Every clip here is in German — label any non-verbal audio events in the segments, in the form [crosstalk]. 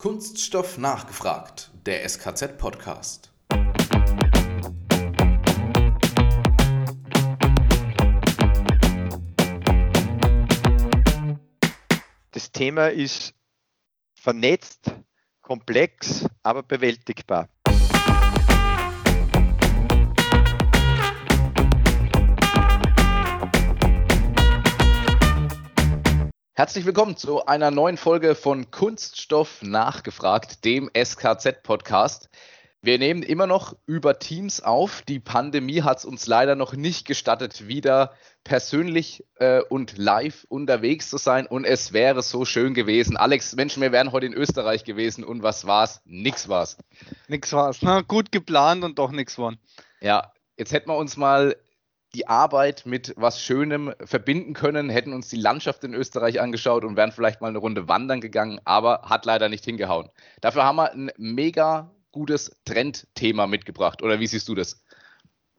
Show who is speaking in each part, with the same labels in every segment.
Speaker 1: Kunststoff nachgefragt, der SKZ-Podcast.
Speaker 2: Das Thema ist vernetzt, komplex, aber bewältigbar.
Speaker 1: Herzlich willkommen zu einer neuen Folge von Kunststoff nachgefragt, dem SKZ-Podcast. Wir nehmen immer noch über Teams auf. Die Pandemie hat es uns leider noch nicht gestattet, wieder persönlich äh, und live unterwegs zu sein. Und es wäre so schön gewesen. Alex, Mensch, wir wären heute in Österreich gewesen. Und was war's? Nix war's.
Speaker 3: Nix war's. Ne? Gut geplant und doch nichts geworden.
Speaker 1: Ja, jetzt hätten wir uns mal die Arbeit mit was Schönem verbinden können, hätten uns die Landschaft in Österreich angeschaut und wären vielleicht mal eine Runde wandern gegangen, aber hat leider nicht hingehauen. Dafür haben wir ein mega gutes Trendthema mitgebracht. Oder wie siehst du das?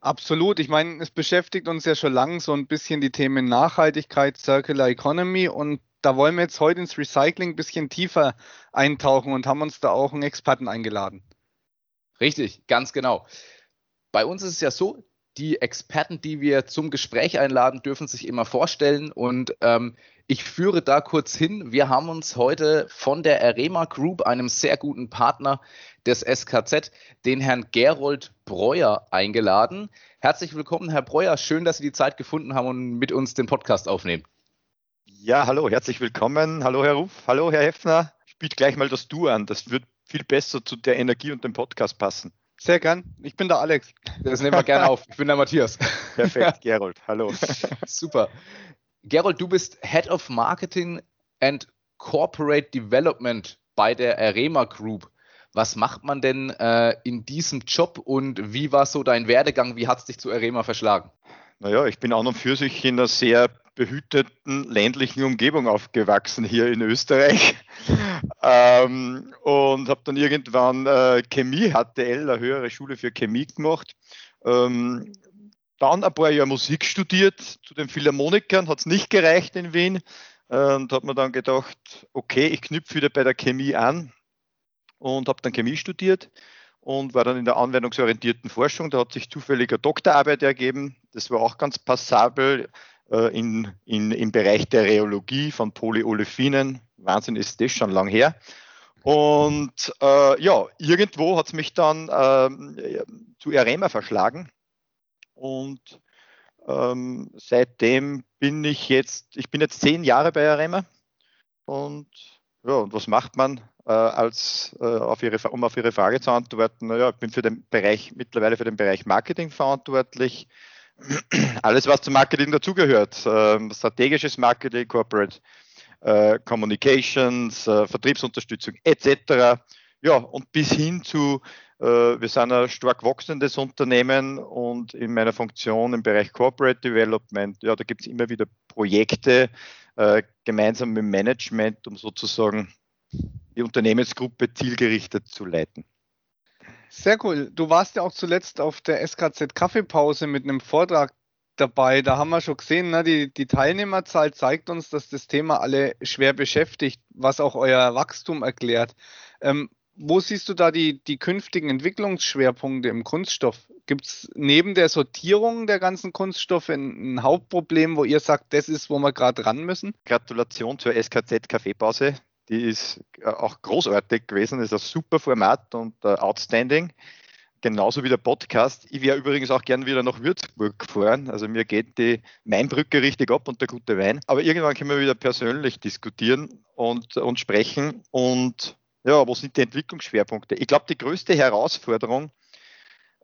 Speaker 3: Absolut. Ich meine, es beschäftigt uns ja schon lange so ein bisschen die Themen Nachhaltigkeit, Circular Economy und da wollen wir jetzt heute ins Recycling ein bisschen tiefer eintauchen und haben uns da auch einen Experten eingeladen.
Speaker 1: Richtig, ganz genau. Bei uns ist es ja so, die Experten, die wir zum Gespräch einladen, dürfen sich immer vorstellen und ähm, ich führe da kurz hin. Wir haben uns heute von der Arema Group, einem sehr guten Partner des SKZ, den Herrn Gerold Breuer eingeladen. Herzlich willkommen, Herr Breuer. Schön, dass Sie die Zeit gefunden haben und mit uns den Podcast aufnehmen.
Speaker 2: Ja, hallo, herzlich willkommen. Hallo, Herr Ruf. Hallo, Herr Heffner. Spielt gleich mal das Du an. Das wird viel besser zu der Energie und dem Podcast passen.
Speaker 3: Sehr gern. Ich bin der Alex.
Speaker 1: Das nehmen wir gerne auf. Ich bin der Matthias. [laughs]
Speaker 2: Perfekt, Gerold. Hallo. [laughs]
Speaker 1: Super. Gerold, du bist Head of Marketing and Corporate Development bei der Arema Group. Was macht man denn äh, in diesem Job und wie war so dein Werdegang? Wie hat es dich zu Arema verschlagen?
Speaker 2: Naja, ich bin an und für sich in einer sehr behüteten ländlichen Umgebung aufgewachsen hier in Österreich [laughs] ähm, und habe dann irgendwann äh, Chemie, HTL, eine höhere Schule für Chemie gemacht. Ähm, dann ein paar Jahre Musik studiert zu den Philharmonikern, hat es nicht gereicht in Wien äh, und habe mir dann gedacht, okay, ich knüpfe wieder bei der Chemie an und habe dann Chemie studiert und war dann in der anwendungsorientierten Forschung. Da hat sich zufällig eine Doktorarbeit ergeben. Das war auch ganz passabel äh, in, in, im Bereich der Rheologie von Polyolefinen. Wahnsinn ist das schon lang her. Und äh, ja, irgendwo hat es mich dann äh, zu Arema verschlagen. Und ähm, seitdem bin ich jetzt, ich bin jetzt zehn Jahre bei Arema. Und ja, und was macht man, äh, als, äh, auf ihre, um auf Ihre Frage zu antworten? Naja, ich bin für den Bereich, mittlerweile für den Bereich Marketing verantwortlich alles, was zum Marketing dazugehört, äh, strategisches Marketing, Corporate äh, Communications, äh, Vertriebsunterstützung etc. Ja, und bis hin zu, äh, wir sind ein stark wachsendes Unternehmen und in meiner Funktion im Bereich Corporate Development, ja, da gibt es immer wieder Projekte äh, gemeinsam mit Management, um sozusagen die Unternehmensgruppe zielgerichtet zu leiten.
Speaker 3: Sehr cool. Du warst ja auch zuletzt auf der SKZ Kaffeepause mit einem Vortrag dabei. Da haben wir schon gesehen, ne, die, die Teilnehmerzahl zeigt uns, dass das Thema alle schwer beschäftigt, was auch euer Wachstum erklärt. Ähm, wo siehst du da die, die künftigen Entwicklungsschwerpunkte im Kunststoff? Gibt es neben der Sortierung der ganzen Kunststoffe ein, ein, Hauptproblem, wo ihr sagt, das ist, wo wir gerade ran müssen?
Speaker 2: Gratulation zur SKZ Kaffeepause. Die ist äh, auch großartig gewesen, ist ein super Format und uh, outstanding. Genauso wie der Podcast. Ich wäre übrigens auch gern wieder nach Würzburg gefahren. Also mir geht die Mainbrücke richtig ab und der gute Wein. Aber irgendwann können wir wieder persönlich diskutieren und, und sprechen. Und ja, wo sind die Entwicklungsschwerpunkte? Ich glaube, die größte Herausforderung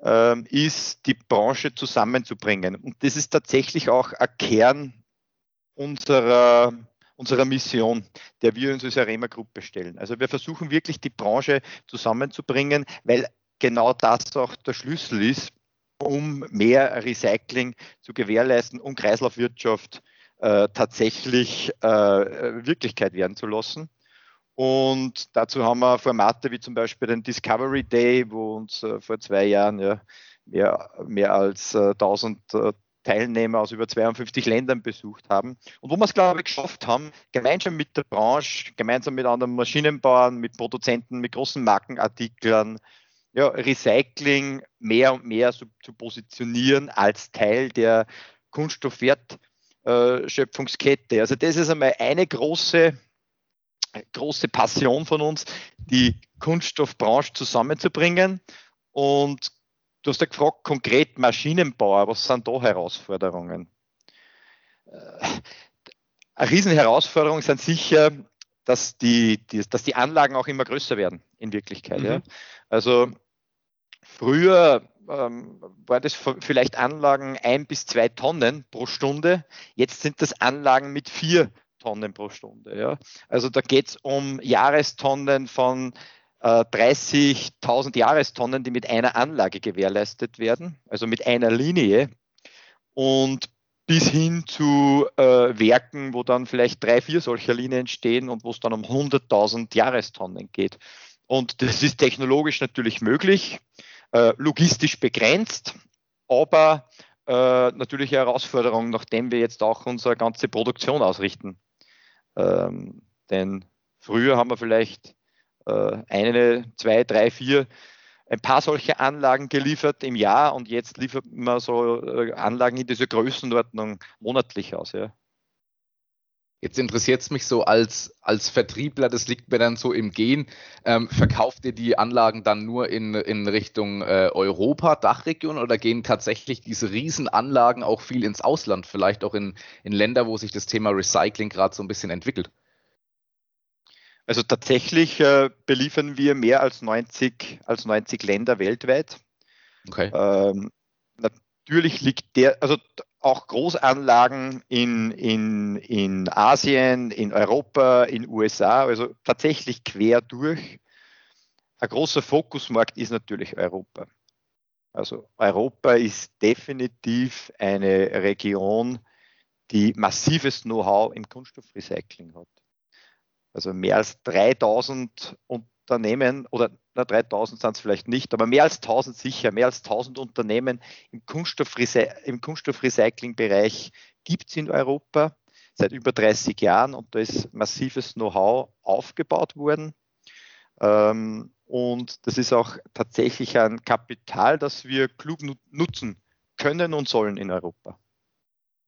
Speaker 2: ähm, ist, die Branche zusammenzubringen. Und das ist tatsächlich auch ein Kern unserer unserer Mission, der wir uns als Arema-Gruppe stellen. Also wir versuchen wirklich die Branche zusammenzubringen, weil genau das auch der Schlüssel ist, um mehr Recycling zu gewährleisten, um Kreislaufwirtschaft äh, tatsächlich äh, Wirklichkeit werden zu lassen. Und dazu haben wir Formate wie zum Beispiel den Discovery Day, wo uns äh, vor zwei Jahren ja, mehr, mehr als 1000 äh, Teilnehmer aus über 52 Ländern besucht haben und wo wir es, glaube ich, geschafft haben, gemeinsam mit der Branche, gemeinsam mit anderen Maschinenbauern, mit Produzenten, mit großen Markenartiklern, ja, Recycling mehr und mehr so, zu positionieren als Teil der Kunststoffwertschöpfungskette. Also das ist einmal eine große, große Passion von uns, die Kunststoffbranche zusammenzubringen. Und du hast ja gefragt, konkret Maschinenbauer, was sind da Herausforderungen? Äh, eine Riesenherausforderung sind sicher, dass die, die, dass die Anlagen auch immer größer werden in Wirklichkeit. Mhm. Ja. Also Früher ähm, war das vielleicht Anlagen ein bis zwei Tonnen pro Stunde. Jetzt sind das Anlagen mit vier Tonnen pro Stunde. Ja. Also da geht es um Jahrestonnen von 30.000 Jahrestonnen, die mit einer Anlage gewährleistet werden, also mit einer Linie. Und bis hin zu äh, Werken, wo dann vielleicht drei, vier solcher Linien stehen und wo es dann um 100.000 Jahrestonnen geht. Und das ist technologisch natürlich möglich. Äh, logistisch begrenzt, aber äh, natürlich eine Herausforderung, nachdem wir jetzt auch unsere ganze Produktion ausrichten. Ähm, denn früher haben wir vielleicht äh, eine, zwei, drei, vier, ein paar solche Anlagen geliefert im Jahr und jetzt liefert man so äh, Anlagen in dieser Größenordnung monatlich aus. Ja.
Speaker 1: Jetzt interessiert es mich so als, als Vertriebler, das liegt mir dann so im Gehen. Ähm, verkauft ihr die Anlagen dann nur in, in Richtung äh, Europa, Dachregion oder gehen tatsächlich diese Riesenanlagen auch viel ins Ausland, vielleicht auch in, in Länder, wo sich das Thema Recycling gerade so ein bisschen entwickelt?
Speaker 2: Also tatsächlich äh, beliefern wir mehr als 90, als 90 Länder weltweit. Okay. Ähm, natürlich liegt der, also auch Großanlagen in, in, in Asien, in Europa, in USA, also tatsächlich quer durch. Ein großer Fokusmarkt ist natürlich Europa. Also Europa ist definitiv eine Region, die massives Know-how im Kunststoffrecycling hat. Also mehr als 3000 Unternehmen oder na, 3000 sind es vielleicht nicht, aber mehr als 1000 sicher, mehr als 1000 Unternehmen im, Kunststoffrese im Kunststoffrecycling-Bereich gibt es in Europa seit über 30 Jahren und da ist massives Know-how aufgebaut worden. Ähm, und das ist auch tatsächlich ein Kapital, das wir klug nutzen können und sollen in Europa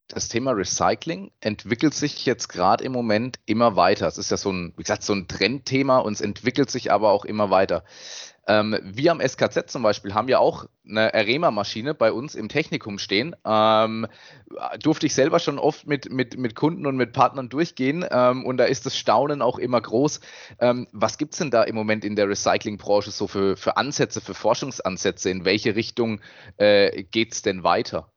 Speaker 1: das Thema Recycling entwickelt sich jetzt gerade im Moment immer weiter. Es ist ja so ein, wie gesagt, so ein Trendthema und es entwickelt sich aber auch immer weiter. Ähm, wir am SKZ zum Beispiel haben ja auch eine Arema-Maschine bei uns im Technikum stehen. Ähm, durfte ich selber schon oft mit, mit, mit Kunden und mit Partnern durchgehen ähm, und da ist das Staunen auch immer groß. Ähm, was gibt es denn da im Moment in der Recyclingbranche so für, für Ansätze, für Forschungsansätze? In welche Richtung äh, geht es denn weiter?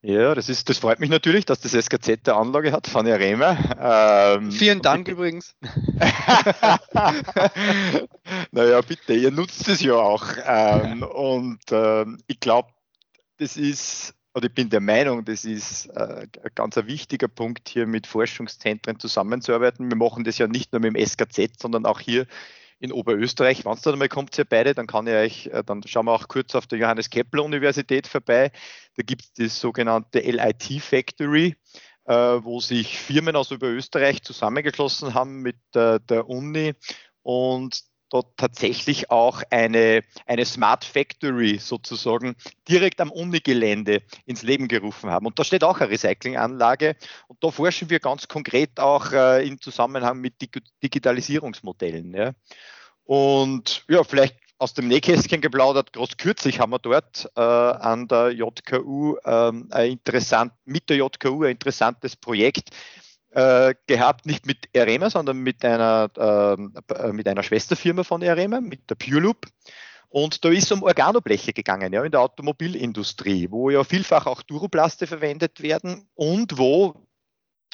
Speaker 2: Ja, das, ist, das freut mich natürlich, dass das SKZ der Anlage hat von Arema.
Speaker 3: Ähm, Vielen Dank übrigens. [laughs]
Speaker 2: naja, bitte, ihr nutzt es ja auch. Ähm, und ähm, ich glaube, das ist, oder ich bin der Meinung, das ist äh, ein ganz ein wichtiger Punkt, hier mit Forschungszentren zusammenzuarbeiten. Wir machen das ja nicht nur mit dem SKZ, sondern auch hier in Oberösterreich. Wenn es dann einmal kommt, ihr beide, dann kann ich euch, äh, dann schauen wir auch kurz auf der Johannes Kepler Universität vorbei. Da gibt es die sogenannte LIT Factory, äh, wo sich Firmen aus Oberösterreich zusammengeschlossen haben mit äh, der Uni und dort tatsächlich auch eine, eine Smart Factory sozusagen direkt am Unigelände ins Leben gerufen haben. Und da steht auch eine Recyclinganlage. Und da forschen wir ganz konkret auch äh, im Zusammenhang mit Digitalisierungsmodellen. Ja. Und ja, vielleicht aus dem Nähkästchen geplaudert, groß kürzlich haben wir dort äh, an der JKU ähm, ein interessant, mit der JKU ein interessantes Projekt äh, gehabt, nicht mit Arema, sondern mit einer, äh, mit einer Schwesterfirma von Arema, mit der PureLoop. Und da ist es um Organobleche gegangen, ja, in der Automobilindustrie, wo ja vielfach auch Duroplaste verwendet werden und wo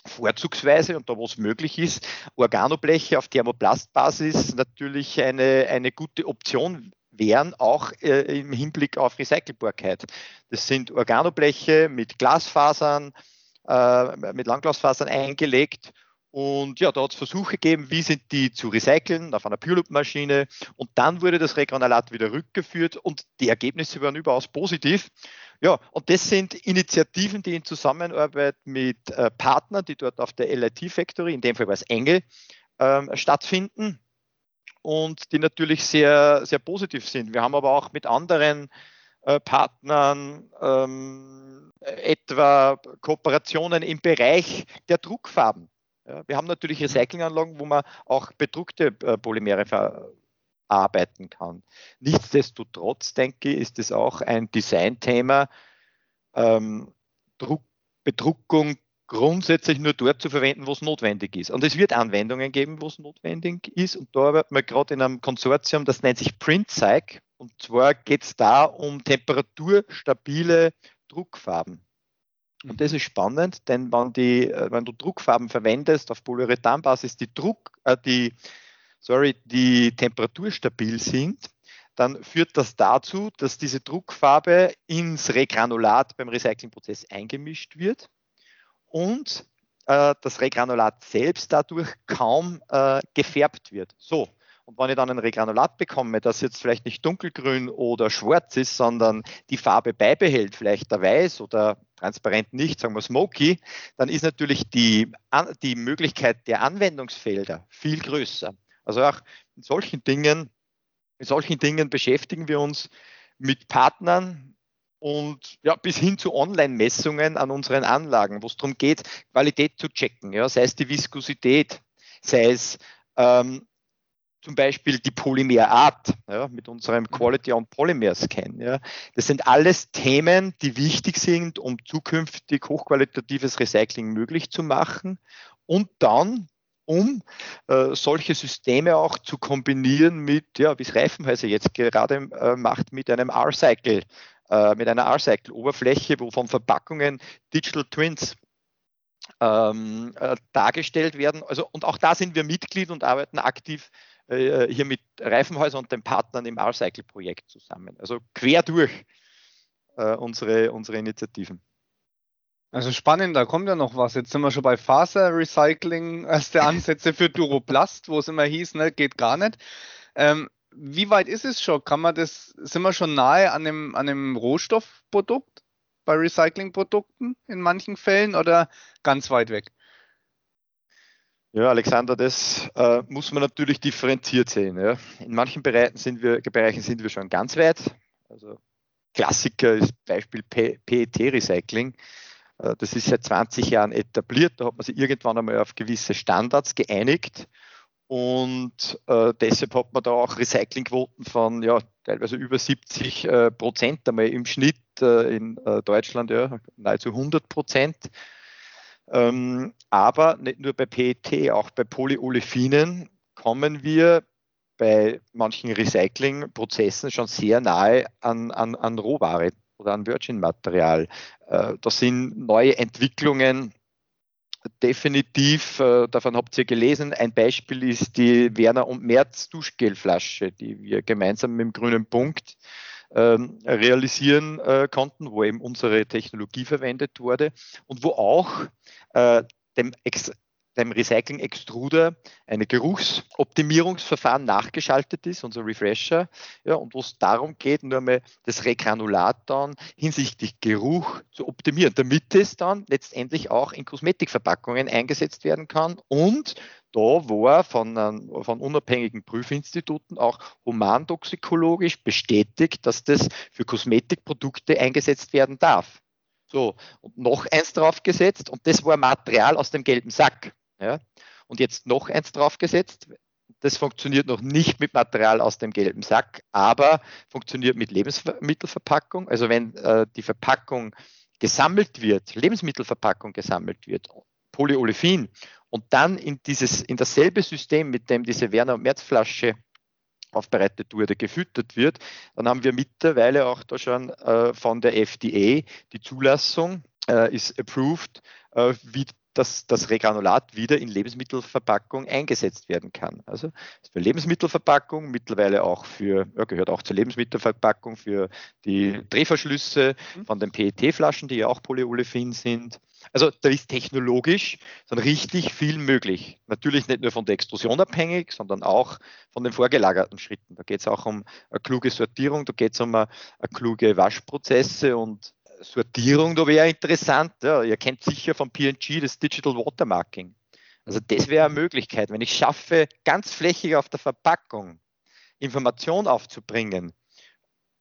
Speaker 2: vorzugsweise und da wo es möglich ist, Organobleche auf Thermoplastbasis natürlich eine, eine gute Option wären, auch äh, im Hinblick auf Recycelbarkeit. Das sind Organobleche mit Glasfasern, äh, mit Langglasfasern eingelegt Und ja, da hat es Versuche gegeben, wie sind die zu recyceln auf einer Pure-Loop-Maschine. Und dann wurde das Regranulat wieder rückgeführt und die Ergebnisse waren überaus positiv. Ja, und das sind Initiativen, die in Zusammenarbeit mit äh, Partnern, die dort auf der LIT Factory, in dem Fall war es Engel, ähm, stattfinden und die natürlich sehr, sehr positiv sind. Wir haben aber auch mit anderen äh, Partnern ähm, etwa Kooperationen im Bereich der Druckfarben. Ja, wir haben natürlich mhm. Recyclinganlagen, wo man auch bedruckte äh, Polymere verarbeiten kann. Nichtsdestotrotz, denke ich, ist es auch ein Designthema, ähm, Druck, Bedruckung grundsätzlich nur dort zu verwenden, wo es notwendig ist. Und es wird Anwendungen geben, wo es notwendig ist. Und da arbeiten wir gerade in einem Konsortium, das nennt sich PrintSyc. Und zwar geht es da um temperaturstabile Druckfarben. Und das ist spannend, denn wenn, die, äh, wenn du Druckfarben verwendest auf Polyurethanbasis, die Druck, äh, die, sorry, die temperaturstabil sind, dann führt das dazu, dass diese Druckfarbe ins Regranulat beim Recyclingprozess eingemischt wird und äh, das Regranulat selbst dadurch kaum äh, gefärbt wird. So, und wenn ich dann ein Regranulat bekomme, das jetzt vielleicht nicht dunkelgrün oder schwarz ist, sondern die Farbe beibehält, vielleicht der Weiß oder transparent nicht, sagen wir smoky, dann ist natürlich die, die Möglichkeit der Anwendungsfelder viel größer. Also auch in solchen Dingen, in solchen Dingen beschäftigen wir uns mit Partnern und ja, bis hin zu Online-Messungen an unseren Anlagen, wo es darum geht, Qualität zu checken, ja, sei es die Viskosität, sei es ähm, zum Beispiel die Polymerart ja, mit unserem Quality on Polymer Scan. Ja. Das sind alles Themen, die wichtig sind, um zukünftig hochqualitatives Recycling möglich zu machen und dann um äh, solche Systeme auch zu kombinieren mit, ja, wie es Reifenhäuser jetzt gerade äh, macht, mit einem R-Cycle, äh, mit einer R-Cycle-Oberfläche, wo von Verpackungen Digital Twins ähm, äh, dargestellt werden. Also, und auch da sind wir Mitglied und arbeiten aktiv äh, hier mit Reifenhäuser und den Partnern im R-Cycle-Projekt zusammen. Also quer durch äh, unsere, unsere Initiativen.
Speaker 3: Also spannend, da kommt ja noch was. Jetzt sind wir schon bei Faserrecycling, erste Ansätze für Duroplast, wo es immer hieß, ne, geht gar nicht. Ähm, wie weit ist es schon? Kann man das, sind wir schon nahe an einem, an einem Rohstoffprodukt bei Recyclingprodukten in manchen Fällen oder ganz weit weg?
Speaker 2: Ja, Alexander, das äh, muss man natürlich differenziert sehen. Ja. In manchen Bereichen sind, wir, Bereichen sind wir schon ganz weit. Also Klassiker ist Beispiel PET-Recycling. Äh, das ist seit 20 Jahren etabliert. Da hat man sich irgendwann einmal auf gewisse Standards geeinigt. Und äh, deshalb hat man da auch Recyclingquoten von ja, teilweise über 70 äh, Prozent einmal im Schnitt äh, in äh, Deutschland, ja, nahezu 100 Prozent. Ähm, aber nicht nur bei PET, auch bei Polyolefinen kommen wir bei manchen Recyclingprozessen schon sehr nahe an, an, an Rohware oder an Virgin-Material. Äh, das sind neue Entwicklungen, definitiv, äh, davon habt ihr gelesen, ein Beispiel ist die Werner und Merz Duschgelflasche, die wir gemeinsam mit dem Grünen Punkt ähm, realisieren äh, konnten, wo eben unsere Technologie verwendet wurde und wo auch äh, dem, dem Recycling Extruder eine Geruchsoptimierungsverfahren nachgeschaltet ist, unser Refresher, ja, und wo es darum geht, nur mal das Regranulat dann hinsichtlich Geruch zu optimieren, damit es dann letztendlich auch in Kosmetikverpackungen eingesetzt werden kann und da war von, von unabhängigen Prüfinstituten auch humantoxikologisch bestätigt, dass das für Kosmetikprodukte eingesetzt werden darf. So, und noch eins draufgesetzt und das war Material aus dem gelben Sack. Ja. Und jetzt noch eins draufgesetzt. Das funktioniert noch nicht mit Material aus dem gelben Sack, aber funktioniert mit Lebensmittelverpackung. Also wenn äh, die Verpackung gesammelt wird, Lebensmittelverpackung gesammelt wird, Polyolefin und dann in, dieses, in dasselbe System, mit dem diese Werner- und Merz-Flasche aufbereitet wurde, gefüttert wird, dann haben wir mittlerweile auch da schon äh, von der FDA die Zulassung, äh, ist approved, äh, wie dass das Regranulat wieder in Lebensmittelverpackung eingesetzt werden kann. Also für Lebensmittelverpackung, mittlerweile auch für, ja, gehört auch zur Lebensmittelverpackung für die Drehverschlüsse mhm. von den PET-Flaschen, die ja auch Polyolefin sind. Also da ist technologisch dann richtig viel möglich. Natürlich nicht nur von der Extrusion abhängig, sondern auch von den vorgelagerten Schritten. Da geht es auch um eine kluge Sortierung, da geht es um eine, eine, kluge Waschprozesse und Sortierung, da wäre interessant. Ja, ihr kennt sicher von PNG das Digital Watermarking. Also das wäre eine Möglichkeit, wenn ich schaffe, ganz flächig auf der Verpackung Information aufzubringen,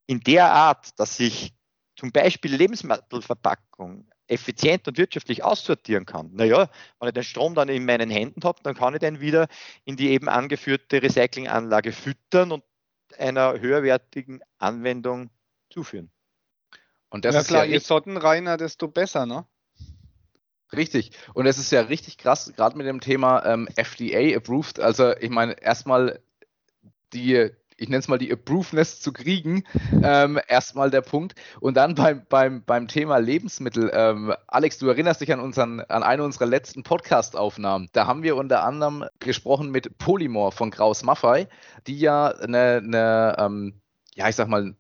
Speaker 2: in der Art, dass ich zum Beispiel Lebensmittelverpackung effizient und wirtschaftlich aussortieren kann. Naja, wenn ich den Strom dann in meinen Händen habe, dann kann ich den wieder in die eben angeführte Recyclinganlage füttern und einer höherwertigen Anwendung zuführen.
Speaker 3: Und das ja, ist klar, ja je sottenreiner, desto besser, ne?
Speaker 1: Richtig. Und es ist ja richtig krass, gerade mit dem Thema ähm, FDA approved. Also ich meine, erstmal die, ich nenne es mal die Approveness zu kriegen, ähm, erstmal der Punkt. Und dann beim, beim, beim Thema Lebensmittel, ähm, Alex, du erinnerst dich an, unseren, an eine unserer letzten Podcast-Aufnahmen. Da haben wir unter anderem gesprochen mit Polymor von Kraus Maffei, die ja eine, eine ähm, ja, ich sag mal,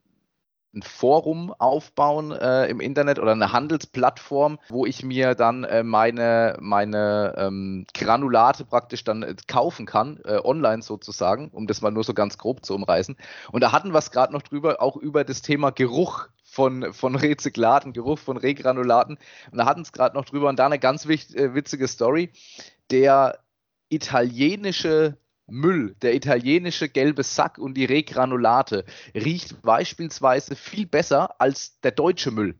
Speaker 1: ein Forum aufbauen äh, im Internet oder eine Handelsplattform, wo ich mir dann äh, meine, meine ähm, Granulate praktisch dann äh, kaufen kann, äh, online sozusagen, um das mal nur so ganz grob zu umreißen. Und da hatten wir es gerade noch drüber, auch über das Thema Geruch von, von Rezyklaten, Geruch von Regranulaten. Und da hatten es gerade noch drüber und da eine ganz äh, witzige Story. Der italienische Müll, der italienische gelbe Sack und die Regranulate riecht beispielsweise viel besser als der deutsche Müll.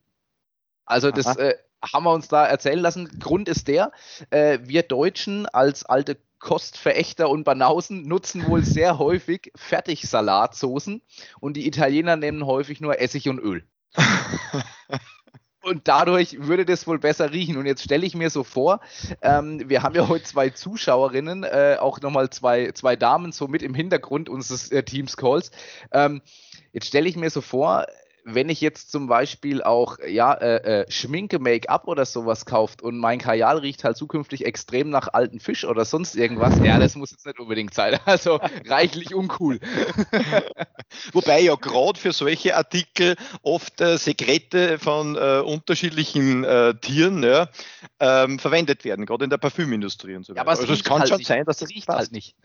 Speaker 1: Also das äh, haben wir uns da erzählen lassen. Grund ist der, äh, wir Deutschen als alte Kostverächter und Banausen nutzen wohl [laughs] sehr häufig Fertigsalatsoßen und die Italiener nehmen häufig nur Essig und Öl. [laughs] Und dadurch würde das wohl besser riechen. Und jetzt stelle ich mir so vor, ähm, wir haben ja heute zwei Zuschauerinnen, äh, auch nochmal zwei, zwei Damen so mit im Hintergrund unseres äh, Teams-Calls. Ähm, jetzt stelle ich mir so vor, wenn ich jetzt zum Beispiel auch ja, äh, äh, Schminke, Make-up oder sowas kauft und mein Kajal riecht halt zukünftig extrem nach alten Fisch oder sonst irgendwas, ja, das muss jetzt nicht unbedingt sein. [laughs] Also reichlich uncool. [laughs]
Speaker 2: Wobei ja gerade für solche Artikel oft äh, Sekrete von äh, unterschiedlichen äh, Tieren ja, ähm, verwendet werden, gerade in der Parfümindustrie und so weiter. Ja,
Speaker 1: aber es also es kann halt schon nicht. sein, dass das riecht halt passt. halt nicht.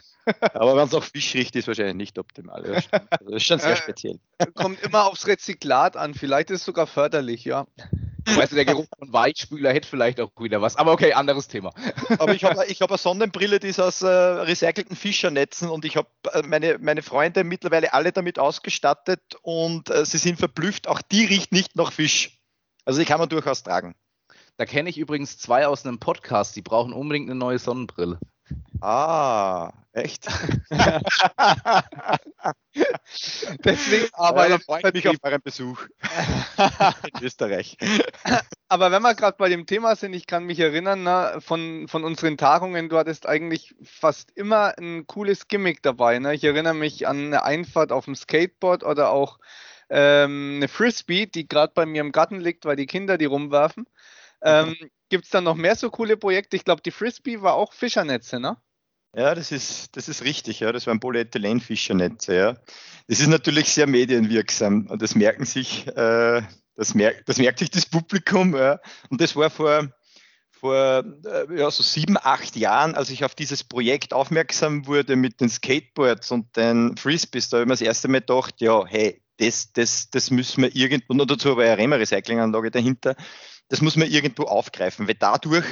Speaker 2: Aber wenn es auch Fisch riecht, ist wahrscheinlich nicht optimal. Das ist schon sehr speziell.
Speaker 3: Kommt immer aufs Rezyklat an. Vielleicht ist es sogar förderlich, ja.
Speaker 1: Weißt du, der Geruch von Weichspüler hätte vielleicht auch wieder was. Aber okay, anderes Thema.
Speaker 2: Aber ich habe ich hab eine Sonnenbrille, die ist aus äh, recycelten Fischernetzen und ich habe äh, meine, meine Freunde mittlerweile alle damit ausgestattet und äh, sie sind verblüfft. Auch die riecht nicht nach Fisch. Also die kann man durchaus tragen.
Speaker 1: Da kenne ich übrigens zwei aus einem Podcast, die brauchen unbedingt eine neue Sonnenbrille.
Speaker 2: Ah, echt? [laughs]
Speaker 3: Deswegen arbeitet
Speaker 2: ja, ich mich auf euren Besuch [laughs] in Österreich.
Speaker 3: Aber wenn wir gerade bei dem Thema sind, ich kann mich erinnern, na, von, von unseren Tagungen, du hattest eigentlich fast immer ein cooles Gimmick dabei. Ne? Ich erinnere mich an eine Einfahrt auf dem Skateboard oder auch ähm, eine Frisbee, die gerade bei mir im Garten liegt, weil die Kinder die rumwerfen. Ähm, Gibt es da noch mehr so coole Projekte? Ich glaube, die Frisbee war auch Fischernetze, ne?
Speaker 2: Ja, das ist, das ist richtig, ja. Das waren Polyethylen-Fischernetze, ja. Das ist natürlich sehr medienwirksam und das merken sich, äh, das, merkt, das merkt sich das Publikum, ja. Und das war vor, vor äh, ja, so sieben, acht Jahren, als ich auf dieses Projekt aufmerksam wurde mit den Skateboards und den Frisbees, da habe ich mir das erste Mal gedacht, ja, hey, das, das, das müssen wir irgendwo, und dazu war ja Rema Recyclinganlage dahinter, das muss man irgendwo aufgreifen, weil dadurch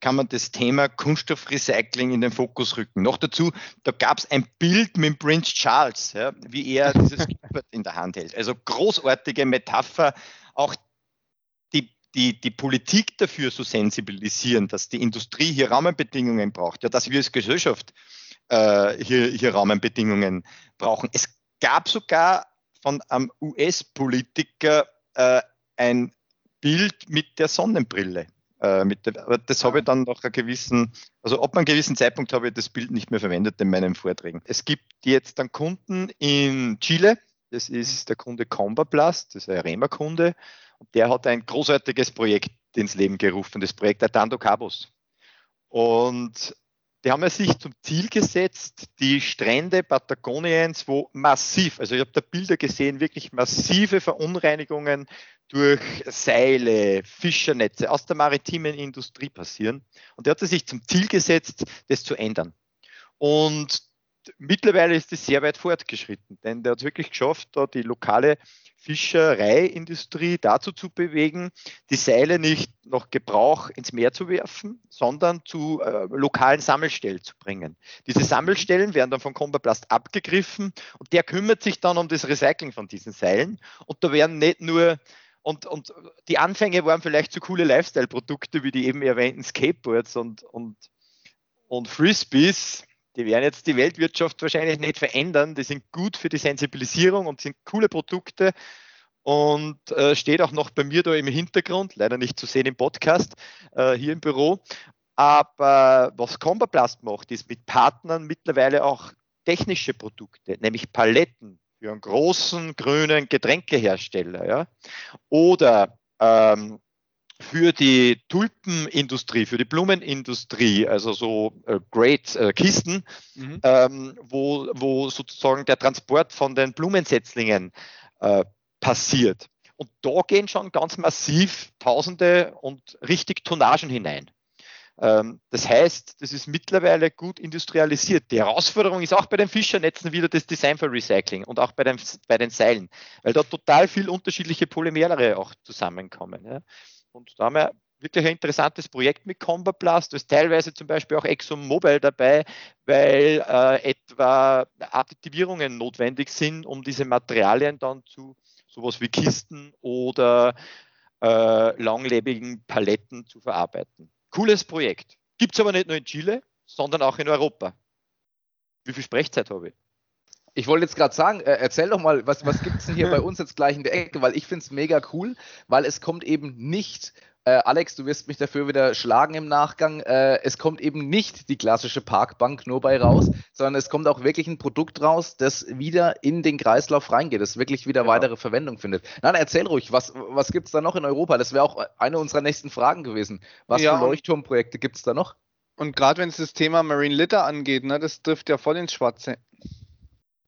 Speaker 2: kann man das Thema Kunststoffrecycling in den Fokus rücken. Noch dazu, da gab es ein Bild mit Prince Charles, ja, wie er dieses Keyboard in der Hand hält. Also großartige Metapher, auch die, die, die Politik dafür zu sensibilisieren, dass die Industrie hier Rahmenbedingungen braucht, ja, dass wir als Gesellschaft äh, hier, hier Rahmenbedingungen brauchen. Es gab sogar von einem US-Politiker äh, ein Bild mit der Sonnenbrille. Äh, mit der, aber das habe ich dann nach einer gewissen, also ab einem gewissen Zeitpunkt habe ich das Bild nicht mehr verwendet in meinen Vorträgen. Es gibt jetzt dann Kunden in Chile, das ist der Kunde Combaplast, das ist ein Rema-Kunde, und der hat ein großartiges Projekt ins Leben gerufen, das Projekt Atando Cabos. Und die haben ja sich zum Ziel gesetzt, die Strände Patagoniens, wo massiv, also ich habe da Bilder gesehen, wirklich massive Verunreinigungen durch Seile, Fischernetze aus der maritimen Industrie passieren. Und der hat sich zum Ziel gesetzt, das zu ändern. Und mittlerweile ist es sehr weit fortgeschritten, denn der hat es wirklich geschafft, da die lokale Fischereiindustrie dazu zu bewegen, die Seile nicht nach Gebrauch ins Meer zu werfen, sondern zu äh, lokalen Sammelstellen zu bringen. Diese Sammelstellen werden dann von Combaplast abgegriffen und der kümmert sich dann um das Recycling von diesen Seilen. Und da werden nicht nur und, und die Anfänge waren vielleicht so coole Lifestyle-Produkte wie die eben erwähnten Skateboards und, und, und Frisbees, die werden jetzt die Weltwirtschaft wahrscheinlich nicht verändern. Die sind gut für die Sensibilisierung und sind coole Produkte und äh, steht auch noch bei mir da im Hintergrund, leider nicht zu sehen im Podcast, äh, hier im Büro. Aber was Combaplast macht, ist mit Partnern mittlerweile auch technische Produkte, nämlich Paletten für einen großen grünen Getränkehersteller ja? oder ähm, für die Tulpenindustrie, für die Blumenindustrie, also so äh, Great äh, Kisten, mhm. ähm, wo, wo sozusagen der Transport von den Blumensetzlingen äh, passiert. Und da gehen schon ganz massiv Tausende und richtig Tonnagen hinein. Ähm, das heißt, das ist mittlerweile gut industrialisiert. Die Herausforderung ist auch bei den Fischernetzen wieder das Design für Recycling und auch bei den, bei den Seilen, weil da total viel unterschiedliche Polymere auch zusammenkommen. Ja. Und da haben wir wirklich ein interessantes Projekt mit Combaplast. Da ist teilweise zum Beispiel auch ExxonMobil dabei, weil äh, etwa Additivierungen notwendig sind, um diese Materialien dann zu sowas wie Kisten oder äh, langlebigen Paletten zu verarbeiten. Cooles Projekt. Gibt es aber nicht nur in Chile, sondern auch in Europa. Wie viel Sprechzeit habe ich?
Speaker 1: Ich wollte jetzt gerade sagen, äh, erzähl doch mal, was, was gibt es denn hier bei [laughs] uns jetzt gleich in der Ecke? Weil ich finde es mega cool, weil es kommt eben nicht, äh, Alex, du wirst mich dafür wieder schlagen im Nachgang, äh, es kommt eben nicht die klassische Parkbank nur bei raus, sondern es kommt auch wirklich ein Produkt raus, das wieder in den Kreislauf reingeht, das wirklich wieder ja. weitere Verwendung findet. Nein, erzähl ruhig, was, was gibt es da noch in Europa? Das wäre auch eine unserer nächsten Fragen gewesen. Was ja, für Leuchtturmprojekte gibt es da noch?
Speaker 3: Und gerade wenn es das Thema Marine Litter angeht, ne, das trifft ja voll ins Schwarze.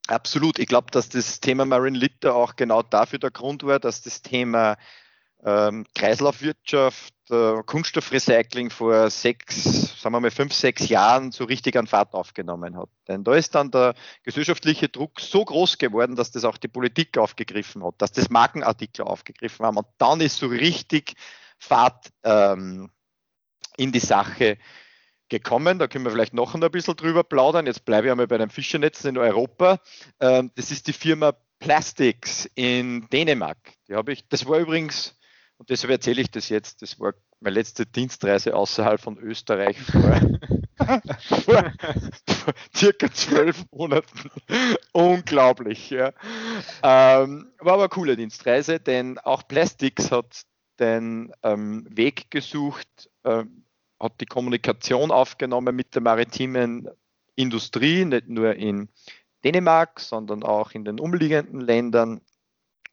Speaker 2: Absolut. Ich glaube, dass das Thema Marine Litter auch genau dafür der Grund war, dass das Thema ähm, Kreislaufwirtschaft, äh, Kunststoffrecycling vor sechs, sagen wir mal fünf, sechs Jahren so richtig an Fahrt aufgenommen hat. Denn da ist dann der gesellschaftliche Druck so groß geworden, dass das auch die Politik aufgegriffen hat, dass das Markenartikel aufgegriffen haben. Und dann ist so richtig Fahrt ähm, in die Sache gekommen. Da können wir vielleicht noch ein bisschen drüber plaudern. Jetzt bleibe ich einmal bei den Fischernetzen in Europa. Ähm, das ist die Firma Plastics in Dänemark. Die habe ich, das war übrigens, und deshalb erzähle ich das jetzt, das war meine letzte Dienstreise außerhalb von Österreich [laughs] vor, vor, circa zwölf Monaten. Unglaublich, ja. Ähm, war aber eine coole Dienstreise, denn auch Plastics hat den ähm, Weg gesucht, ähm, hat die Kommunikation aufgenommen mit der maritimen Industrie, nicht nur in Dänemark, sondern auch in den umliegenden Ländern.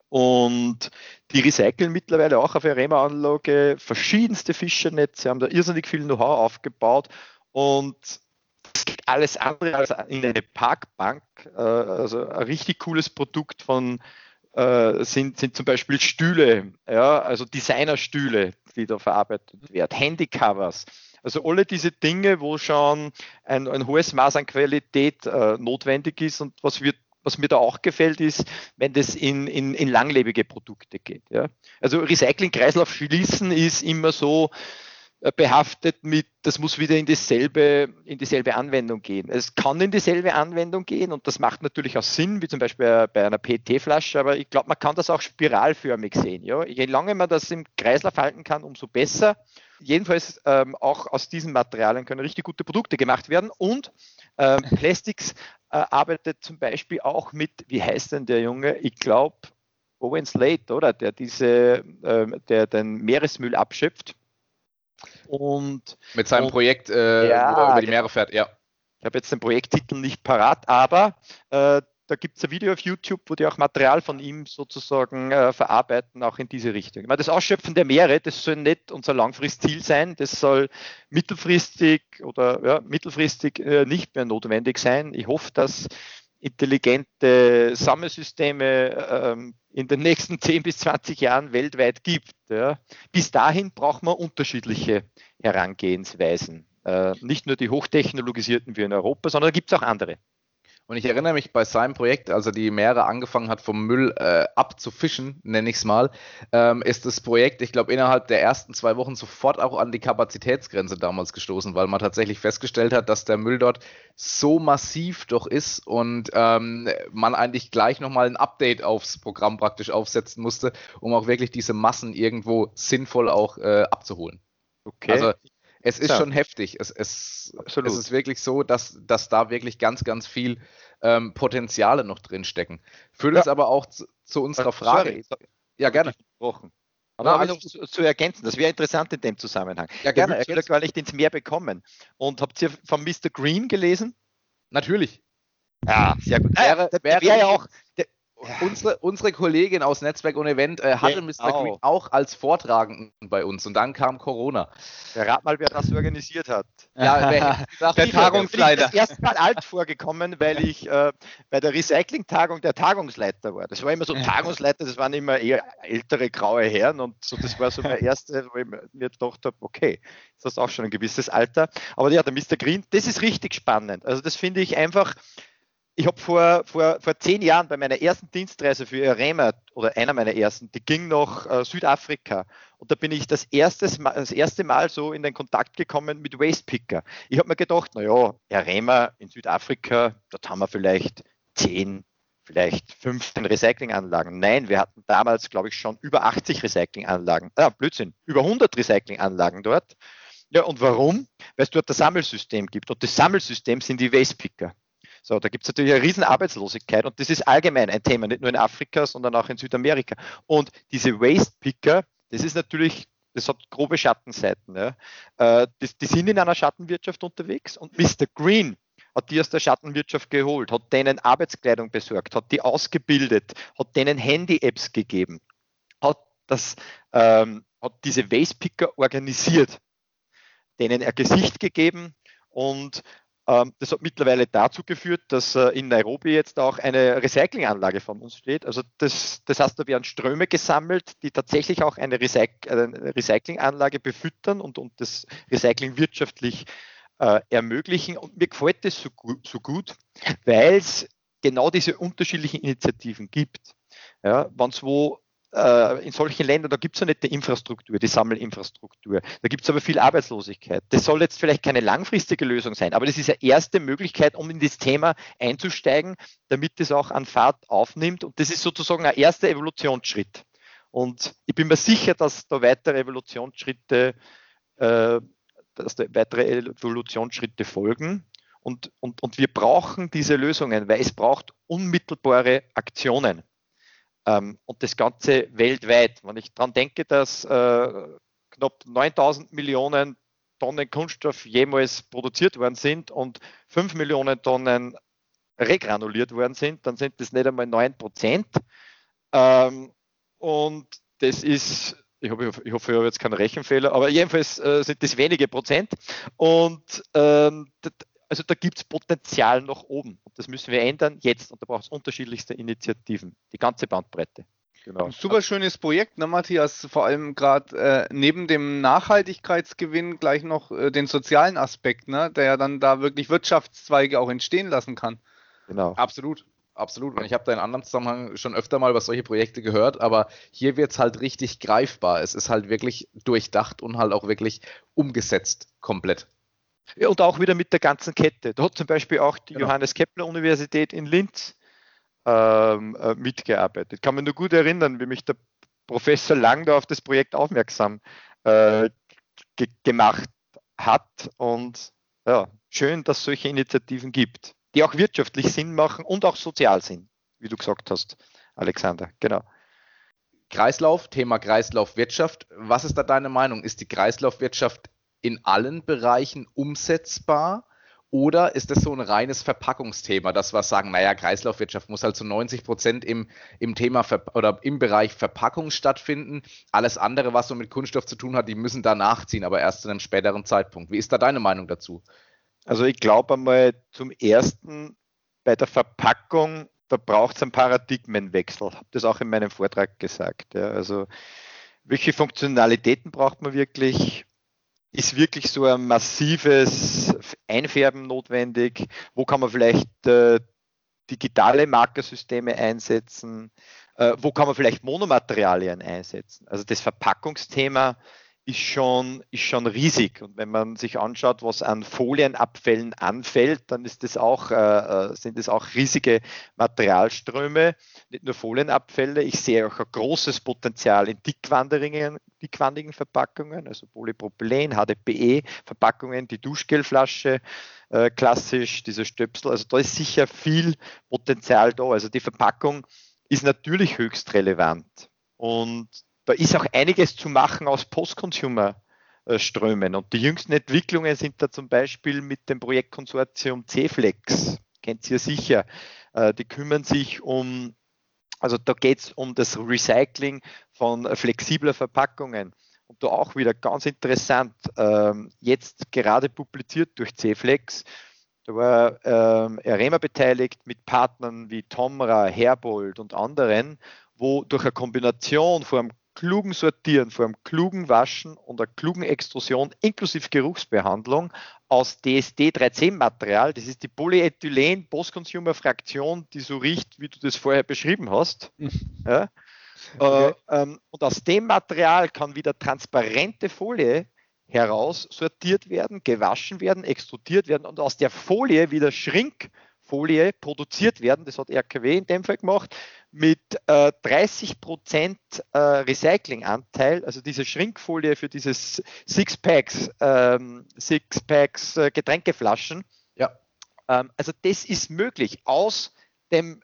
Speaker 2: Und die recyceln mittlerweile auch auf ihrer Rema-Anlage verschiedenste Fischernetze, haben da irrsinnig viel Know-how aufgebaut und alles andere als in eine Parkbank. Äh, also ein richtig cooles Produkt von äh, sind, sind zum Beispiel Stühle, ja, also Designerstühle, die da verarbeitet werden, Handycovers. Also alle diese Dinge, wo schon ein, ein hohes Maß an Qualität äh, notwendig ist und was wird was mir da auch gefällt, ist, wenn das in, in, in langlebige Produkte geht. Ja. Also Recycling-Kreislauf schließen ist immer so, behaftet mit, das muss wieder in dieselbe, in dieselbe Anwendung gehen. Es kann in dieselbe Anwendung gehen und das macht natürlich auch Sinn, wie zum Beispiel bei einer PET-Flasche, aber ich glaube, man kann das auch spiralförmig sehen. Ja? Je lange man das im Kreislauf halten kann, umso besser. Jedenfalls ähm, auch aus diesen Materialien können richtig gute Produkte gemacht werden und ähm, [laughs] Plastics äh, arbeitet zum Beispiel auch mit, wie heißt denn der Junge? Ich glaube, Owen Slate, oder? Der diese, äh, der den Meeresmüll abschöpft
Speaker 1: und mit seinem und, Projekt, äh, ja, wo er über die Meere fährt, ja.
Speaker 2: Ich habe jetzt den Projekttitel nicht parat, aber äh, da gibt es ein Video auf YouTube, wo die auch Material von ihm sozusagen äh, verarbeiten, auch in diese Richtung. Ich meine, das Ausschöpfen der Meere, das soll nicht unser Langfristziel sein, das soll mittelfristig oder ja, mittelfristig äh, nicht mehr notwendig sein. Ich hoffe, dass intelligente Sammelsysteme ähm, in den nächsten [laughs] 10 bis 20 Jahren weltweit gibt. Ja. Bis dahin braucht man unterschiedliche Herangehensweisen. Äh, nicht nur die hochtechnologisierten wie in Europa, sondern gibt es auch andere.
Speaker 1: Und ich erinnere mich bei seinem Projekt, als er die Meere angefangen hat, vom Müll äh, abzufischen, nenne ich es mal, ähm, ist das Projekt, ich glaube, innerhalb der ersten zwei Wochen sofort auch an die Kapazitätsgrenze damals gestoßen, weil man tatsächlich festgestellt hat, dass der Müll dort so massiv doch ist und ähm, man eigentlich gleich nochmal ein Update aufs Programm praktisch aufsetzen musste, um auch wirklich diese Massen irgendwo sinnvoll auch äh, abzuholen. Okay. Also es ist ja. schon heftig. Es, es, es, ist wirklich so, dass, dass da wirklich ganz, ganz viel ähm, Potenziale noch drin stecken. Führt ja. uns aber auch zu, zu unserer Frage.
Speaker 2: Sorry, ja, gerne. Aber Na, also, zu, zu, ergänzen, das wäre interessant in dem Zusammenhang.
Speaker 1: Ja, gerne.
Speaker 2: Ich gar nicht ins Meer bekommen. Und habt ihr von Mr. Green gelesen?
Speaker 1: Natürlich.
Speaker 2: Ja, sehr gut.
Speaker 1: Wäre, wäre ja auch, der, unsere, unsere Kollegin aus Netzwerk und Event äh, hatte genau. Mr. Green auch als Vortragenden bei uns und dann kam Corona.
Speaker 2: Ja, rat mal, wer das organisiert hat.
Speaker 1: Ja, [laughs]
Speaker 2: gesagt, der Tagungsleiter. Ich bin das erste Mal alt vorgekommen, weil ich äh, bei der Recycling-Tagung der Tagungsleiter war. Das war immer so Tagungsleiter, das waren immer eher ältere graue Herren und so, das war so mein erste, wo ich mir gedacht habe, okay, ist das auch schon ein gewisses Alter. Aber ja, der Mr. Green, das ist richtig spannend. Also das finde ich einfach ich habe vor, vor, vor zehn Jahren bei meiner ersten Dienstreise für Irema oder einer meiner ersten, die ging nach äh, Südafrika. Und da bin ich das, erstes das erste Mal so in den Kontakt gekommen mit Wastepicker. Ich habe mir gedacht, naja, Irema in Südafrika, dort haben wir vielleicht zehn, vielleicht 15 Recyclinganlagen. Nein, wir hatten damals, glaube ich, schon über 80 Recyclinganlagen. Ah, Blödsinn, über 100 Recyclinganlagen dort. Ja, und warum? Weil es dort das Sammelsystem gibt. Und das Sammelsystem sind die Wastepicker. So, da gibt es natürlich eine riesen Arbeitslosigkeit und das ist allgemein ein Thema, nicht nur in Afrika, sondern auch in Südamerika. Und diese Waste Picker, das ist natürlich, das hat grobe Schattenseiten. Ja. Äh, das, die sind in einer Schattenwirtschaft unterwegs und Mr. Green hat die aus der Schattenwirtschaft geholt, hat denen Arbeitskleidung besorgt, hat die ausgebildet, hat denen Handy-Apps gegeben, hat, das, ähm, hat diese Waste Picker organisiert, denen ein Gesicht gegeben und das hat mittlerweile dazu geführt, dass äh, in Nairobi jetzt auch eine Recyclinganlage von uns steht. Also das, das heißt, da werden Ströme gesammelt, die tatsächlich auch eine, Recyc eine Recyclinganlage befüttern und, und das Recycling wirtschaftlich äh, ermöglichen. Und mir gefällt das so, gut, so gut weil es genau diese unterschiedlichen Initiativen gibt. Ja, wenn es wo äh, in solchen Ländern, da gibt es ja nicht die Infrastruktur, die Sammelinfrastruktur. Da gibt es aber viel Arbeitslosigkeit. Das soll jetzt vielleicht keine langfristige Lösung sein, aber das ist eine erste Möglichkeit, um in das Thema einzusteigen, damit es auch an Fahrt aufnimmt. Und das ist sozusagen ein erster Evolutionsschritt. Und ich bin mir sicher, dass da weitere Evolutionsschritte, äh, dass da weitere Evolutionsschritte folgen. Und, und, und wir brauchen diese Lösungen, weil es braucht unmittelbare Aktionen. Ähm, und das Ganze weltweit. Wenn ich daran denke, dass äh, knapp 9000 Millionen Tonnen Kunststoff jemals produziert worden sind und 5 Millionen Tonnen regranuliert worden sind, dann sind das nicht einmal 9 Prozent. Ähm, und das ist, ich hoffe, ich habe jetzt keinen Rechenfehler, aber jedenfalls äh, sind das wenige Prozent. Und ähm, also da gibt es Potenzial nach oben. Und das müssen wir ändern jetzt. Und da braucht es unterschiedlichste Initiativen, die ganze Bandbreite.
Speaker 3: Genau. Ein super schönes Projekt, ne, Matthias? Vor allem gerade äh, neben dem Nachhaltigkeitsgewinn gleich noch äh, den sozialen Aspekt, ne, der ja dann da wirklich Wirtschaftszweige auch entstehen lassen kann.
Speaker 1: Genau. Absolut. Absolut. Und ich habe da in anderen Zusammenhang schon öfter mal über solche Projekte gehört, aber hier wird es halt richtig greifbar. Es ist halt wirklich durchdacht und halt auch wirklich umgesetzt komplett.
Speaker 2: Und auch wieder mit der ganzen Kette. Da hat zum Beispiel auch die genau. Johannes Kepler Universität in Linz ähm, äh, mitgearbeitet. Ich kann mich nur gut erinnern, wie mich der Professor Lang da auf das Projekt aufmerksam äh, ge gemacht hat. Und ja, schön, dass es solche Initiativen gibt, die auch wirtschaftlich Sinn machen und auch sozial sind, wie du gesagt hast, Alexander. Genau.
Speaker 1: Kreislauf, Thema Kreislaufwirtschaft. Was ist da deine Meinung? Ist die Kreislaufwirtschaft in allen Bereichen umsetzbar? Oder ist das so ein reines Verpackungsthema, dass wir sagen, naja, Kreislaufwirtschaft muss halt zu 90 Prozent im, im Thema Ver oder im Bereich Verpackung stattfinden. Alles andere, was so mit Kunststoff zu tun hat, die müssen da nachziehen, aber erst zu einem späteren Zeitpunkt. Wie ist da deine Meinung dazu?
Speaker 2: Also ich glaube einmal zum ersten bei der Verpackung, da braucht es einen Paradigmenwechsel. Ich habe das auch in meinem Vortrag gesagt. Ja. Also welche Funktionalitäten braucht man wirklich? Ist wirklich so ein massives Einfärben notwendig? Wo kann man vielleicht äh, digitale Markersysteme einsetzen? Äh, wo kann man vielleicht Monomaterialien einsetzen? Also das Verpackungsthema ist schon, ist schon riesig. Und wenn man sich anschaut, was an Folienabfällen anfällt, dann ist das auch, äh, äh sind das auch riesige Materialströme, nicht nur Folienabfälle. Ich sehe auch ein großes Potenzial in dickwandigen, Verpackungen, also Polypropylen, HDPE, Verpackungen, die Duschgelflasche, äh, klassisch, diese Stöpsel. Also da ist sicher viel Potenzial da. Also die Verpackung ist natürlich höchst relevant. Und da ist auch einiges zu machen aus Post-Consumer-Strömen. Und die jüngsten Entwicklungen sind da zum Beispiel mit dem Projektkonsortium CFlex, kennt ihr sicher. Äh, die kümmern sich um, also da geht es um das Recycling von flexibler Verpackungen. Und da auch wieder ganz interessant, ähm, jetzt gerade publiziert durch CFlex, da war ähm, Arema beteiligt mit Partnern wie Tomra, Herbold und anderen, wo durch eine Kombination von einem klugen Sortieren, vor einem klugen Waschen und einer klugen Extrusion inklusive Geruchsbehandlung aus DSD-310-Material. Das ist die Polyethylen Post-Consumer-Fraktion, die so riecht, wie du das vorher beschrieben hast. Mhm. Ja. Okay. Äh, ähm, und aus dem Material kann wieder transparente Folie heraus sortiert werden, gewaschen werden, extrudiert werden und aus der Folie wieder Schrinkfolie produziert werden. Das hat RKW in dem Fall gemacht mit äh, 30 Prozent äh, Recyclinganteil, also diese Schrinkfolie für dieses Sixpacks, ähm, Sixpacks äh, Getränkeflaschen. Ja. Ähm, also das ist möglich aus dem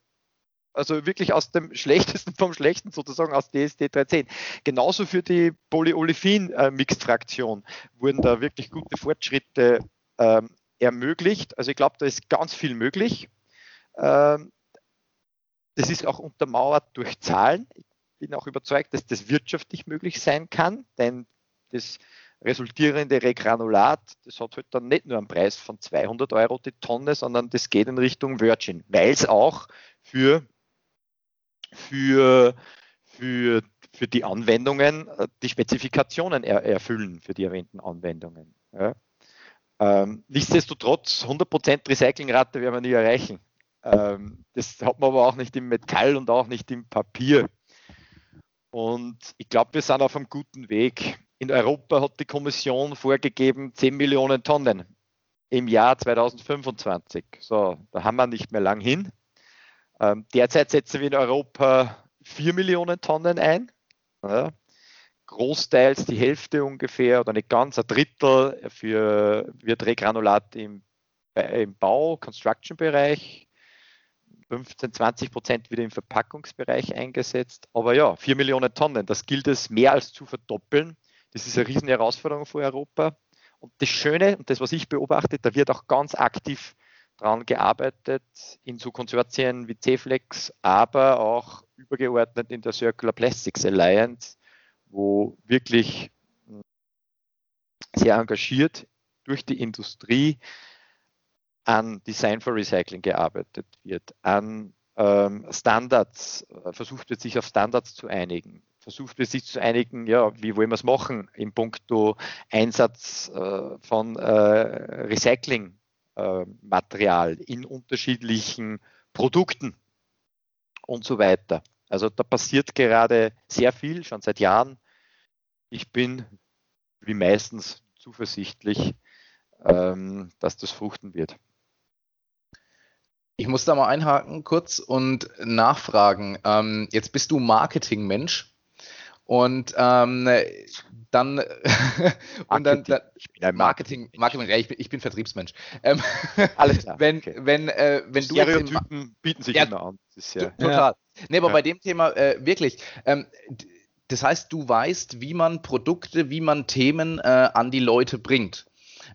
Speaker 2: also wirklich aus dem Schlechtesten vom Schlechten sozusagen aus DSD 310. Genauso für die Polyolefin-Mixed-Fraktion wurden da wirklich gute Fortschritte ähm, ermöglicht. Also ich glaube, da ist ganz viel möglich. Ähm, das ist auch untermauert durch Zahlen. Ich bin auch überzeugt, dass das wirtschaftlich möglich sein kann, denn das resultierende Regranulat, das hat halt dann nicht nur einen Preis von 200 Euro die Tonne, sondern das geht in Richtung Virgin, weil es auch für, für, für, für die Anwendungen äh, die Spezifikationen er, erfüllen, für die erwähnten Anwendungen. Ja. Ähm, nichtsdestotrotz, 100% Recyclingrate werden wir nie erreichen. Ähm, das hat man aber auch nicht im Metall und auch nicht im Papier. Und ich glaube, wir sind auf einem guten Weg. In Europa hat die Kommission vorgegeben 10 Millionen Tonnen im Jahr 2025. So, da haben wir nicht mehr lang hin. Ähm, derzeit setzen wir in Europa 4 Millionen Tonnen ein. Ja, großteils die Hälfte ungefähr oder nicht ganz, ein Drittel für, wird Regranulat im, im Bau, Construction-Bereich 15, 20 Prozent wieder im Verpackungsbereich eingesetzt. Aber ja, 4 Millionen Tonnen, das gilt es mehr als zu verdoppeln. Das ist eine riesen Herausforderung für Europa. Und das Schöne und das, was ich beobachte, da wird auch ganz aktiv daran gearbeitet in so Konsortien wie CFLEX, aber auch übergeordnet in der Circular Plastics Alliance, wo wirklich sehr engagiert durch die Industrie an Design for Recycling gearbeitet wird, an ähm, Standards, äh, versucht wird, sich auf Standards zu einigen, versucht wird, sich zu einigen, ja, wie wollen wir es machen im puncto Einsatz äh, von äh, Recyclingmaterial äh, in unterschiedlichen Produkten und so weiter. Also da passiert gerade sehr viel, schon seit Jahren. Ich bin wie meistens zuversichtlich, ähm, dass das fruchten wird.
Speaker 1: Ich muss da mal einhaken kurz und nachfragen. Ähm, jetzt bist du Marketingmensch und ähm, dann [laughs] und dann, dann ich bin ein Marketing Marketing ja, ich, bin, ich bin Vertriebsmensch. Ähm, [laughs] Alles klar. Wenn okay. wenn äh, wenn du
Speaker 2: Stereotypen bieten sich ja, immer an.
Speaker 1: Ja, total. Ja. Nee, aber bei dem Thema äh, wirklich. Ähm, das heißt, du weißt, wie man Produkte, wie man Themen äh, an die Leute bringt.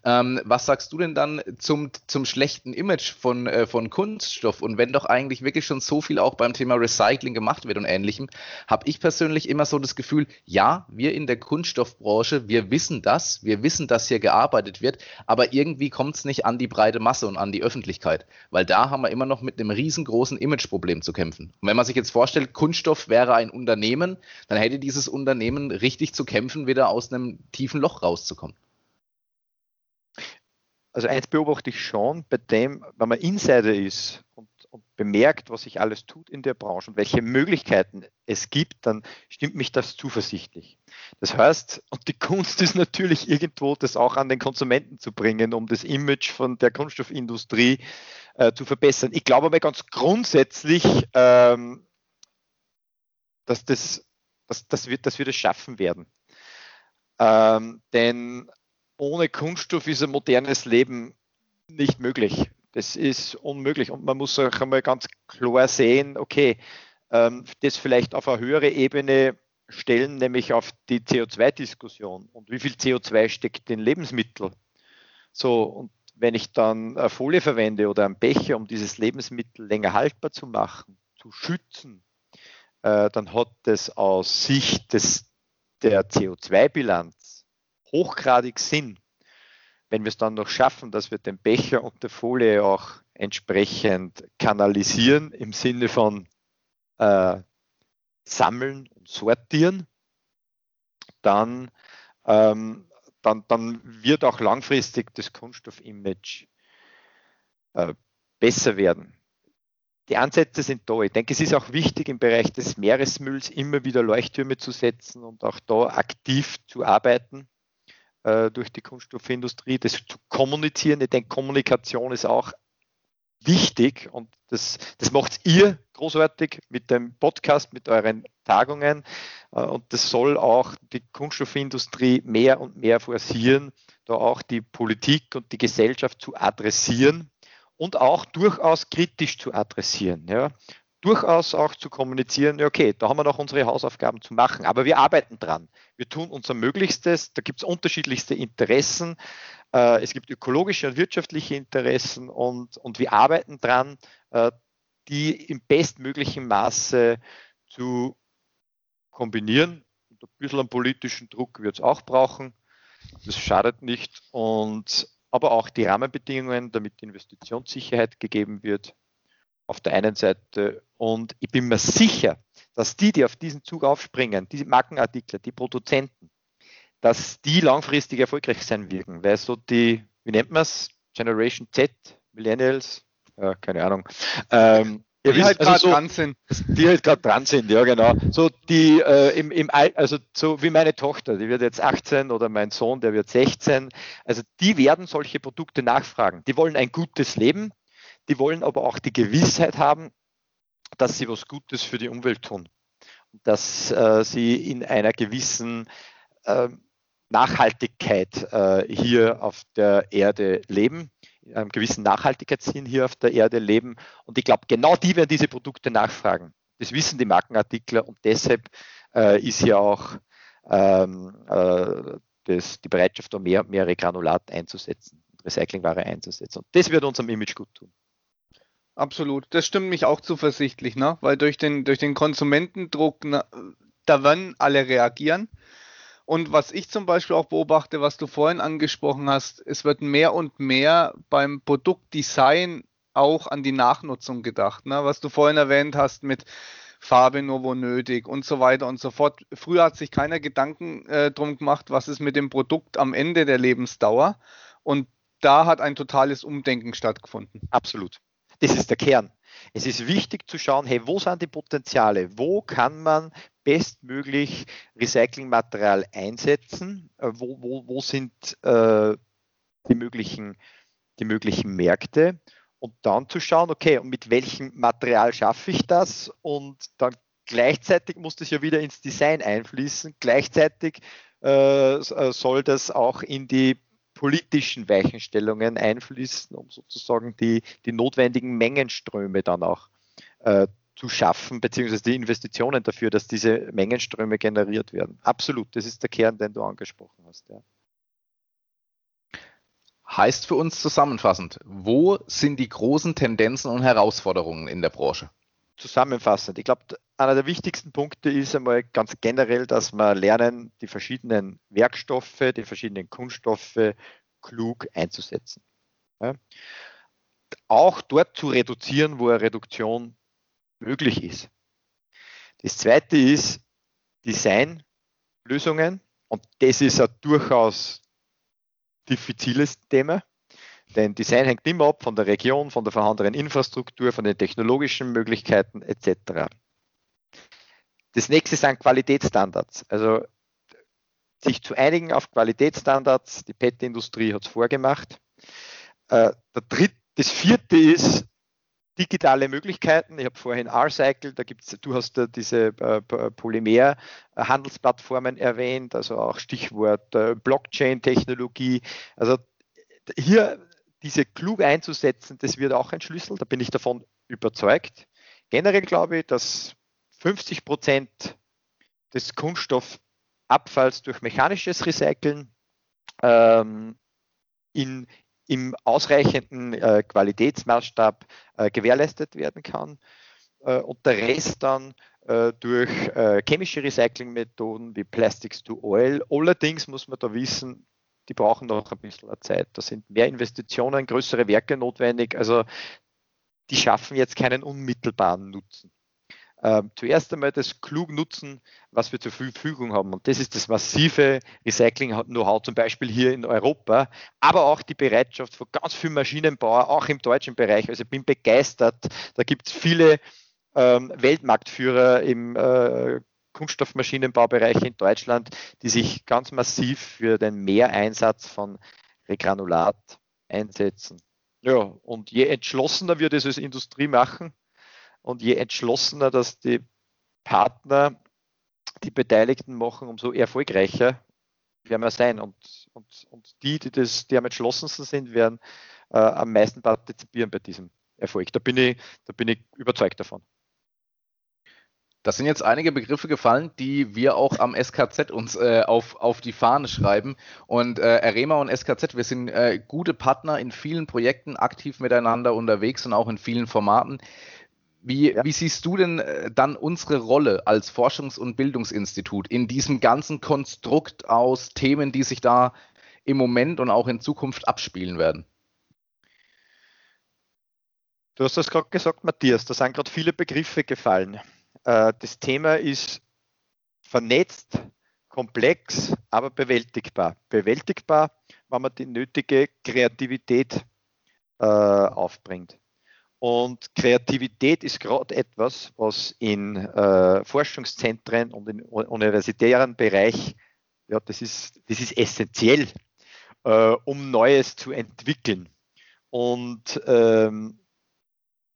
Speaker 1: Ähm, was sagst du denn dann zum, zum schlechten Image von, äh, von Kunststoff? Und wenn doch eigentlich wirklich schon so viel auch beim Thema Recycling gemacht wird und ähnlichem, habe ich persönlich immer so das Gefühl, ja, wir in der Kunststoffbranche, wir wissen das, wir wissen, dass hier gearbeitet wird, aber irgendwie kommt es nicht an die breite Masse und an die Öffentlichkeit, weil da haben wir immer noch mit einem riesengroßen Imageproblem zu kämpfen. Und wenn man sich jetzt vorstellt, Kunststoff wäre ein Unternehmen, dann hätte dieses Unternehmen richtig zu kämpfen, wieder aus einem tiefen Loch rauszukommen.
Speaker 2: Also eins beobachte ich schon, bei dem, wenn man Insider ist und, und, bemerkt, was sich alles tut in der Branche und welche Möglichkeiten es gibt, dann stimmt mich das zuversichtlich. Das heißt, und die Kunst ist natürlich irgendwo, das auch an den Konsumenten zu bringen, um das Image von der Kunststoffindustrie äh, zu verbessern. Ich glaube aber ganz grundsätzlich, ähm, dass, das, dass, dass, wir, dass wir das schaffen werden. Ähm, denn ohne Kunststoff ist ein modernes Leben nicht möglich. Das ist unmöglich. Und man muss auch einmal ganz klar sehen, okay, ähm, das vielleicht auf eine höhere Ebene stellen, nämlich auf die CO2-Diskussion. Und wie viel CO2 steckt in Lebensmittel? So, und wenn ich dann eine Folie verwende oder einen Becher, um dieses Lebensmittel länger haltbar zu machen, zu schützen, äh, dann hat das aus Sicht des, der CO2-Bilanz hochgradig Sinn. Wenn wir es dann noch schaffen, dass wir den Becher und der Folie auch entsprechend kanalisieren im Sinne von äh, sammeln und sortieren, dann, ähm, dann, dann wird auch langfristig das Kunststoff-Image äh, besser werden die Ansätze sind da. Ich denke, es ist auch wichtig, im Bereich des Meeresmülls immer wieder Leuchttürme zu setzen und auch da aktiv zu arbeiten äh, durch die Kunststoffindustrie, das zu kommunizieren. Ich denke, Kommunikation ist auch wichtig und das, das macht ihr großartig mit dem Podcast, mit euren Tagungen äh, und das soll auch die Kunststoffindustrie mehr und mehr forcieren, da auch die Politik und die Gesellschaft zu adressieren und auch durchaus kritisch zu adressieren. Ja. Durchaus auch zu kommunizieren, okay, da haben wir noch unsere Hausaufgaben zu machen, aber wir arbeiten dran. Wir tun unser Möglichstes, da gibt es unterschiedlichste Interessen, äh, es gibt ökologische und wirtschaftliche Interessen und, und wir arbeiten dran, äh, die im bestmöglichen Maße zu kombinieren. Und ein bisschen an politischen Druck wird es auch brauchen. Das schadet nicht. Und aber auch die Rahmenbedingungen, damit Investitionssicherheit gegeben wird, auf der einen Seite. Und ich bin mir sicher, dass die, die auf diesen Zug aufspringen, diese Markenartikler, die Produzenten, dass die langfristig erfolgreich sein werden, weil so die, wie nennt man es, Generation Z, Millennials, äh, keine Ahnung, ähm,
Speaker 3: ja, die halt gerade also so, dran sind.
Speaker 2: Die halt gerade dran sind, ja genau. So die äh, im, im also so wie meine Tochter, die wird jetzt 18 oder mein Sohn, der wird 16. Also die werden solche Produkte nachfragen. Die wollen ein gutes Leben, die wollen aber auch die Gewissheit haben, dass sie was Gutes für die Umwelt tun. Dass äh, sie in einer gewissen äh, Nachhaltigkeit äh, hier auf der Erde leben einem gewissen Nachhaltigkeitssinn hier auf der Erde leben. Und ich glaube, genau die werden diese Produkte nachfragen. Das wissen die Markenartikler und deshalb äh, ist hier auch ähm, äh, das, die Bereitschaft, mehr und mehr Granulat einzusetzen, Recyclingware einzusetzen. Und das wird unserem Image gut tun.
Speaker 3: Absolut, das stimmt mich auch zuversichtlich, ne? weil durch den, durch den Konsumentendruck, na, da werden alle reagieren. Und was ich zum Beispiel auch beobachte, was du vorhin angesprochen hast, es wird mehr und mehr beim Produktdesign auch an die Nachnutzung gedacht. Ne? Was du vorhin erwähnt hast mit Farbe nur wo nötig und so weiter und so fort. Früher hat sich keiner Gedanken äh, drum gemacht, was ist mit dem Produkt am Ende der Lebensdauer. Und da hat ein totales Umdenken stattgefunden.
Speaker 2: Absolut. Das ist der Kern. Es ist wichtig zu schauen, hey, wo sind die Potenziale? Wo kann man bestmöglich Recyclingmaterial einsetzen? Äh, wo, wo, wo sind äh, die, möglichen, die möglichen Märkte? Und dann zu schauen, okay, und mit welchem Material schaffe ich das? Und dann gleichzeitig muss das ja wieder ins Design einfließen. Gleichzeitig äh, äh soll das auch in die politischen Weichenstellungen einfließen, um sozusagen die, die notwendigen Mengenströme dann auch äh, zu schaffen, beziehungsweise die Investitionen dafür, dass diese Mengenströme generiert werden. Absolut, das ist der Kern, den du angesprochen hast. Ja.
Speaker 1: Heißt für uns zusammenfassend, wo sind die großen Tendenzen und Herausforderungen in der Branche?
Speaker 2: Zusammenfassend, ich glaube, einer der wichtigsten Punkte ist einmal ganz generell, dass wir lernen, die verschiedenen Werkstoffe, die verschiedenen Kunststoffe klug einzusetzen. Ja. Auch dort zu reduzieren, wo eine Reduktion möglich ist. Das zweite ist Designlösungen und das ist ein durchaus diffiziles Thema. Denn Design hängt immer ab von der Region, von der vorhandenen Infrastruktur, von den technologischen Möglichkeiten etc. Das nächste sind Qualitätsstandards. Also sich zu einigen auf Qualitätsstandards. Die PET-Industrie hat es vorgemacht. Äh, der dritte, das vierte ist digitale Möglichkeiten. Ich habe vorhin R-Cycle, da gibt es, du hast da diese äh, Polymer-Handelsplattformen erwähnt, also auch Stichwort äh, Blockchain-Technologie. Also hier diese klug einzusetzen, das wird auch ein Schlüssel, da bin ich davon überzeugt. Generell glaube ich, dass 50 Prozent des Kunststoffabfalls durch mechanisches Recyceln ähm, in, im ausreichenden äh, Qualitätsmaßstab äh, gewährleistet werden kann äh, und der Rest dann äh, durch äh, chemische Recyclingmethoden wie Plastics to Oil. Allerdings muss man da wissen, die brauchen noch ein bisschen Zeit. Da sind mehr Investitionen, größere Werke notwendig. Also die schaffen jetzt keinen unmittelbaren Nutzen äh, zuerst einmal das klug nutzen, was wir zur Verfügung haben. Und das ist das massive Recycling-Know-how, zum Beispiel hier in Europa, aber auch die Bereitschaft von ganz vielen Maschinenbauern, auch im deutschen Bereich. Also ich bin begeistert. Da gibt es viele ähm, Weltmarktführer im äh, Kunststoffmaschinenbaubereich in Deutschland, die sich ganz massiv für den Mehreinsatz von Regranulat einsetzen. Ja, und je entschlossener wir das als Industrie machen, und je entschlossener das die Partner, die Beteiligten machen, umso erfolgreicher werden wir sein. Und, und, und die, die, das, die am entschlossensten sind, werden äh, am meisten partizipieren bei diesem Erfolg. Da bin ich, da bin ich überzeugt davon.
Speaker 1: Das sind jetzt einige Begriffe gefallen, die wir auch am SKZ uns äh, auf, auf die Fahne schreiben. Und äh, Arema und SKZ, wir sind äh, gute Partner in vielen Projekten, aktiv miteinander unterwegs und auch in vielen Formaten. Wie, ja. wie, siehst du denn äh, dann unsere Rolle als Forschungs- und Bildungsinstitut in diesem ganzen Konstrukt aus Themen, die sich da im Moment und auch in Zukunft abspielen werden?
Speaker 2: Du hast das gerade gesagt, Matthias, da sind gerade viele Begriffe gefallen. Äh, das Thema ist vernetzt, komplex, aber bewältigbar. Bewältigbar, wenn man die nötige Kreativität äh, aufbringt. Und Kreativität ist gerade etwas, was in äh, Forschungszentren und im universitären Bereich, ja, das ist, das ist essentiell, äh, um Neues zu entwickeln. Und, ähm,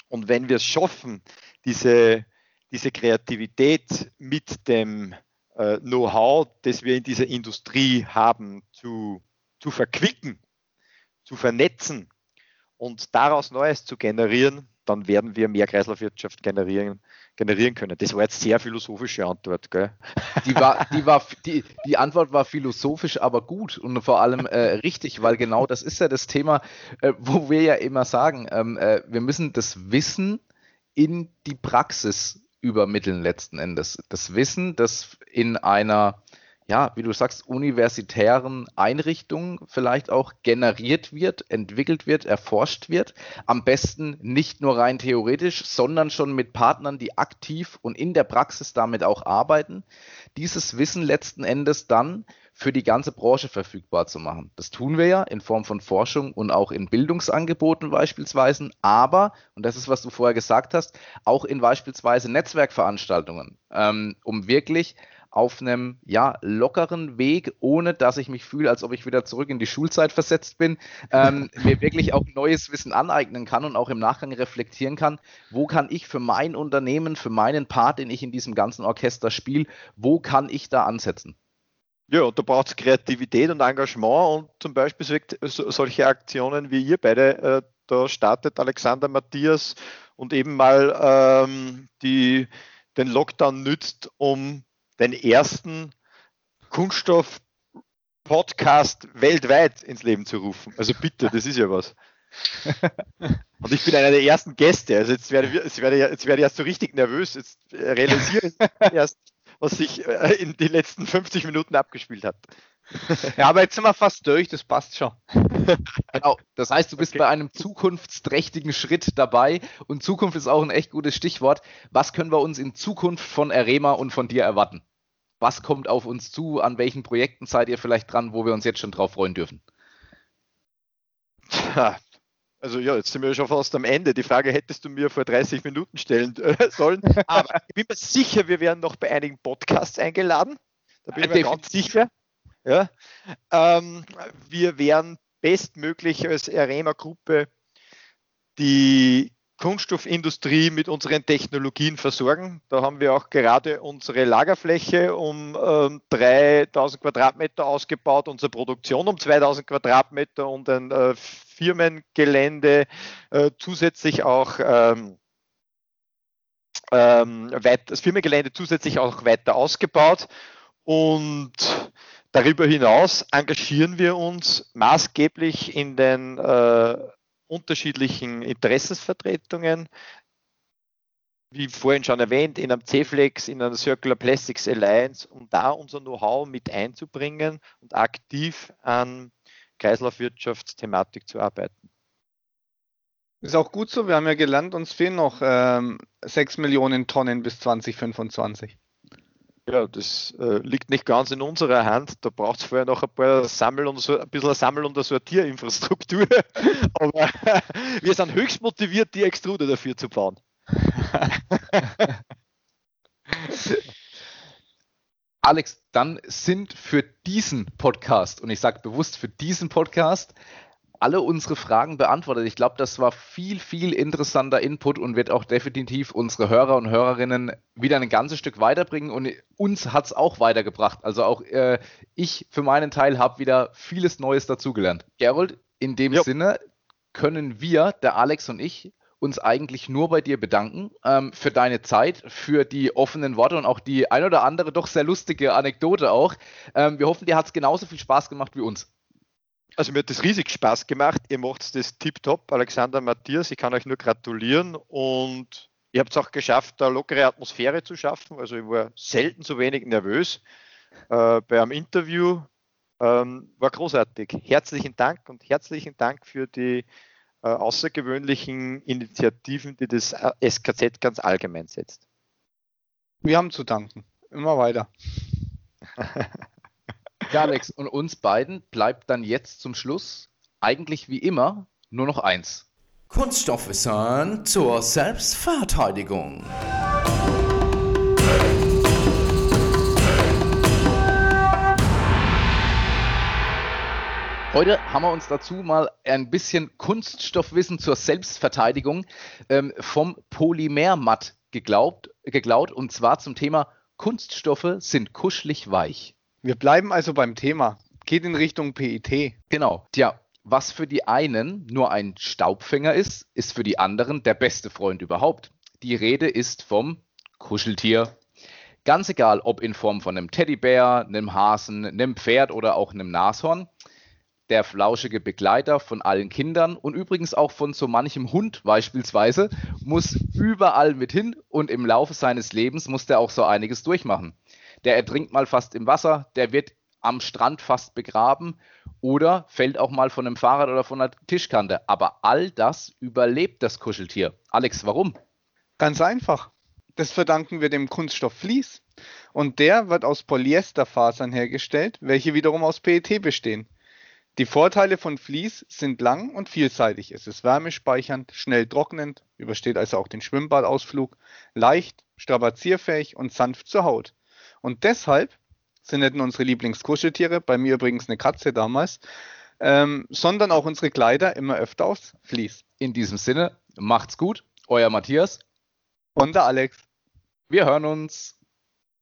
Speaker 2: und wenn wir es schaffen, diese, diese Kreativität mit dem äh, Know-how, das wir in dieser Industrie haben, zu, zu verquicken, zu vernetzen, und daraus Neues zu generieren, dann werden wir mehr Kreislaufwirtschaft generieren, generieren können. Das war jetzt sehr philosophische Antwort, gell?
Speaker 1: Die, war, die, war, die, die Antwort war philosophisch, aber gut und vor allem äh, richtig, weil genau das ist ja das Thema, äh, wo wir ja immer sagen, ähm, äh, wir müssen das Wissen in die Praxis übermitteln letzten Endes. Das Wissen, das in einer ja, wie du sagst, universitären Einrichtungen vielleicht auch generiert wird, entwickelt wird, erforscht wird. Am besten nicht nur rein theoretisch, sondern schon mit Partnern, die aktiv und in der Praxis damit auch arbeiten. Dieses Wissen letzten Endes dann für die ganze Branche verfügbar zu machen. Das tun wir ja in Form von Forschung und auch in Bildungsangeboten beispielsweise, aber, und das ist, was du vorher gesagt hast, auch in beispielsweise Netzwerkveranstaltungen, ähm, um wirklich auf einem ja, lockeren Weg, ohne dass ich mich fühle, als ob ich wieder zurück in die Schulzeit versetzt bin, ähm, [laughs] mir wirklich auch neues Wissen aneignen kann und auch im Nachgang reflektieren kann, wo kann ich für mein Unternehmen, für meinen Part, den ich in diesem ganzen Orchester spiele, wo kann ich da ansetzen?
Speaker 2: Ja, da braucht es Kreativität und Engagement und zum Beispiel solche Aktionen wie ihr beide, äh, da startet Alexander Matthias und eben mal ähm, die, den Lockdown nützt, um den ersten Kunststoff Podcast weltweit ins Leben zu rufen. Also bitte, das ist ja was. [laughs] Und ich bin einer der ersten Gäste. Also jetzt werde, jetzt werde, jetzt werde ich erst so richtig nervös. Jetzt realisiere ich erst, was sich äh, in den letzten 50 Minuten abgespielt hat. [laughs]
Speaker 3: Ja, aber jetzt sind wir fast durch, das passt schon. [laughs]
Speaker 1: Genau, das heißt, du bist okay. bei einem zukunftsträchtigen Schritt dabei und Zukunft ist auch ein echt gutes Stichwort. Was können wir uns in Zukunft von Arema und von dir erwarten? Was kommt auf uns zu? An welchen Projekten seid ihr vielleicht dran, wo wir uns jetzt schon drauf freuen dürfen?
Speaker 2: Also ja, jetzt sind wir schon fast am Ende. Die Frage hättest du mir vor 30 Minuten stellen [laughs] sollen. Aber ich bin mir sicher, wir werden noch bei einigen Podcasts eingeladen. Da bin ich mir ganz sicher. Ja. Ähm, wir werden bestmöglich als Arema-Gruppe die Kunststoffindustrie mit unseren Technologien versorgen. Da haben wir auch gerade unsere Lagerfläche um ähm, 3000 Quadratmeter ausgebaut, unsere Produktion um 2000 Quadratmeter und ein äh, Firmengelände äh, zusätzlich auch ähm, ähm, das Firmengelände zusätzlich auch weiter ausgebaut und darüber hinaus engagieren wir uns maßgeblich in den äh, unterschiedlichen Interessensvertretungen, wie vorhin schon erwähnt, in einem CFLEX, in einer Circular Plastics Alliance, um da unser Know-how mit einzubringen und aktiv an Kreislaufwirtschaftsthematik zu arbeiten.
Speaker 3: Ist auch gut so, wir haben ja gelernt, uns fehlen noch ähm, 6 Millionen Tonnen bis 2025.
Speaker 2: Ja, das äh, liegt nicht ganz in unserer Hand. Da braucht es vorher noch ein paar Sammel- und so, ein bisschen Sammel- und Sortierinfrastruktur. [laughs] Aber [laughs] wir sind höchst motiviert, die Extruder dafür zu bauen. [laughs]
Speaker 1: Alex, dann sind für diesen Podcast, und ich sage bewusst für diesen Podcast, alle unsere Fragen beantwortet. Ich glaube, das war viel, viel interessanter Input und wird auch definitiv unsere Hörer und Hörerinnen wieder ein ganzes Stück weiterbringen. Und uns hat es auch weitergebracht. Also auch äh, ich für meinen Teil habe wieder vieles Neues dazugelernt. Gerold, in dem jo. Sinne können wir, der Alex und ich, uns eigentlich nur bei dir bedanken ähm, für deine Zeit, für die offenen Worte und auch die ein oder andere doch sehr lustige Anekdote auch. Ähm, wir hoffen, dir hat es genauso viel Spaß gemacht wie uns.
Speaker 2: Also mir hat das riesig Spaß gemacht. Ihr macht das tiptop, Alexander Matthias. Ich kann euch nur gratulieren und ihr habt es auch geschafft, eine lockere Atmosphäre zu schaffen. Also ich war selten so wenig nervös äh, bei einem Interview. Ähm, war großartig. Herzlichen Dank und herzlichen Dank für die äh, außergewöhnlichen Initiativen, die das SKZ ganz allgemein setzt.
Speaker 3: Wir haben zu danken. Immer weiter. [laughs]
Speaker 1: Ja, Alex, und uns beiden bleibt dann jetzt zum Schluss eigentlich wie immer nur noch eins.
Speaker 4: Kunststoffwissern zur Selbstverteidigung.
Speaker 1: Heute haben wir uns dazu mal ein bisschen Kunststoffwissen zur Selbstverteidigung ähm, vom Polymermatt geglaubt, geklaut und zwar zum Thema Kunststoffe sind kuschelig weich.
Speaker 3: Wir bleiben also beim Thema. Geht in Richtung PET.
Speaker 1: Genau. Tja, was für die einen nur ein Staubfänger ist, ist für die anderen der beste Freund überhaupt. Die Rede ist vom Kuscheltier. Ganz egal, ob in Form von einem Teddybär, einem Hasen, einem Pferd oder auch einem Nashorn. Der flauschige Begleiter von allen Kindern und übrigens auch von so manchem Hund beispielsweise muss überall mit hin und im Laufe seines Lebens muss der auch so einiges durchmachen der ertrinkt mal fast im Wasser, der wird am Strand fast begraben oder fällt auch mal von einem Fahrrad oder von einer Tischkante. Aber all das überlebt das Kuscheltier. Alex, warum?
Speaker 3: Ganz einfach. Das verdanken wir dem Kunststoff Vlies. Und der wird aus Polyesterfasern hergestellt, welche wiederum aus PET bestehen. Die Vorteile von Vlies sind lang und vielseitig. Es ist wärmespeichernd, schnell trocknend, übersteht also auch den Schwimmbadausflug, leicht, strapazierfähig und sanft zur Haut. Und deshalb sind nicht nur unsere Lieblingskuscheltiere, bei mir übrigens eine Katze damals, ähm, sondern auch unsere Kleider immer öfter aus Vlies.
Speaker 1: In diesem Sinne, macht's gut, euer Matthias
Speaker 3: und der Alex.
Speaker 1: Wir hören uns.